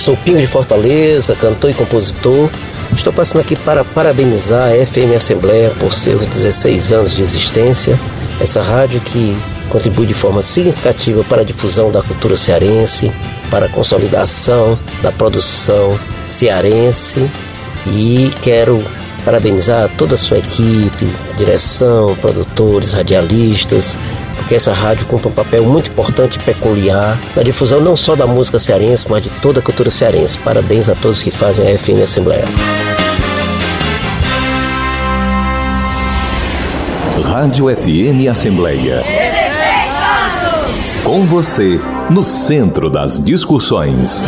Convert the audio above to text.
sou Pinho de Fortaleza, cantor e compositor. Estou passando aqui para parabenizar a FM Assembleia por seus 16 anos de existência. Essa rádio que contribui de forma significativa para a difusão da cultura cearense, para a consolidação da produção cearense e quero parabenizar toda a sua equipe, direção, produtores, radialistas, porque essa rádio cumpre um papel muito importante e peculiar na difusão não só da música cearense, mas de toda a cultura cearense. Parabéns a todos que fazem a FM Assembleia. Rádio FM Assembleia. Com você, no centro das discussões.